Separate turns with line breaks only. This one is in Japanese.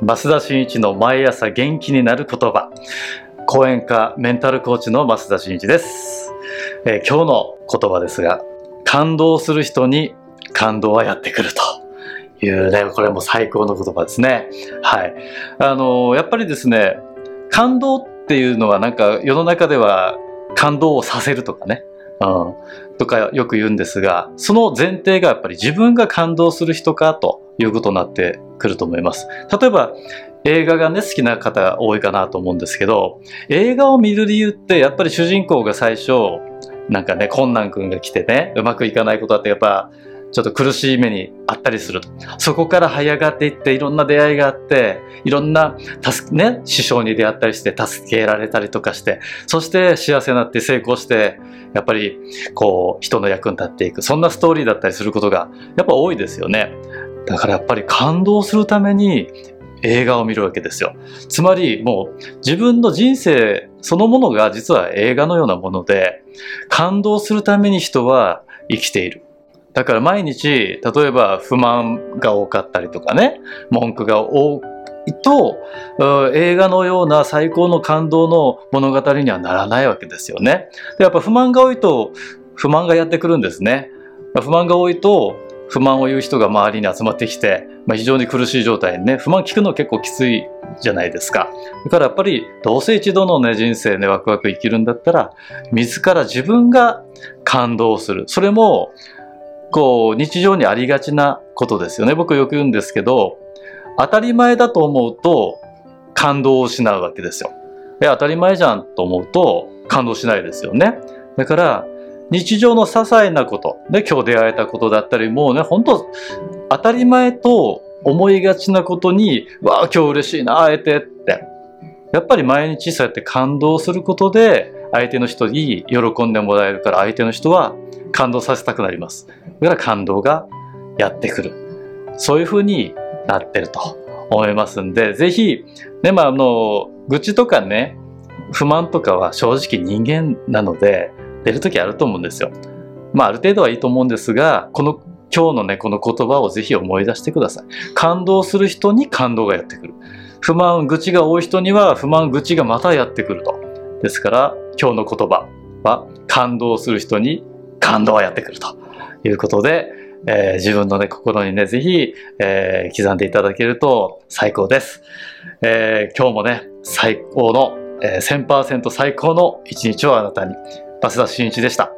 増田新一の毎朝元気になる言葉。講演家メンタルコーチの増田新一です、えー、今日の言葉ですが感動する人に感動はやってくると。いうねこれも最高の言葉ですね。はい。あのー、やっぱりですね感動っていうのはなんか世の中では感動をさせるとかね。うん、とかよく言うんですが、その前提がやっぱり自分が感動する人かということになってくると思います。例えば、映画がね、好きな方が多いかなと思うんですけど、映画を見る理由ってやっぱり主人公が最初、なんかね、困難君が来てね、うまくいかないことだってやっぱ、ちょっと苦しい目にあったりすると。そこから這い上がっていって、いろんな出会いがあって、いろんな、ね、師匠に出会ったりして、助けられたりとかして、そして幸せになって成功して、やっぱり、こう、人の役に立っていく。そんなストーリーだったりすることが、やっぱ多いですよね。だからやっぱり感動するために映画を見るわけですよ。つまりもう自分の人生そのものが実は映画のようなもので感動するために人は生きている。だから毎日例えば不満が多かったりとかね文句が多いと映画のような最高の感動の物語にはならないわけですよね。でやっぱ不満が多いと不満がやってくるんですね。不満が多いと不満を言う人が周りに集まってきて、まあ、非常に苦しい状態にね、不満聞くの結構きついじゃないですか。だからやっぱり、どうせ一度のね、人生ね、ワクワク生きるんだったら、自ら自分が感動する。それも、こう、日常にありがちなことですよね。僕よく言うんですけど、当たり前だと思うと、感動を失うわけですよ。当たり前じゃんと思うと、感動しないですよね。だから、日常の些細なこと、で、今日出会えたことだったり、もうね、本当当たり前と思いがちなことに、わあ、今日嬉しいな、会えてって。やっぱり毎日そうやって感動することで、相手の人に喜んでもらえるから、相手の人は感動させたくなります。だから感動がやってくる。そういう風になってると思いますんで、ぜひ、ね、まあ、あの、愚痴とかね、不満とかは正直人間なので、出る時あると思うんですよ。まあある程度はいいと思うんですが、この今日のね、この言葉をぜひ思い出してください。感動する人に感動がやってくる。不満、愚痴が多い人には不満、愚痴がまたやってくると。ですから、今日の言葉は感動する人に感動がやってくるということで、えー、自分のね、心にね、ぜひ、えー、刻んでいただけると最高です。えー、今日もね、最高の、えー、1000%最高の一日をあなたに。増田真一でした。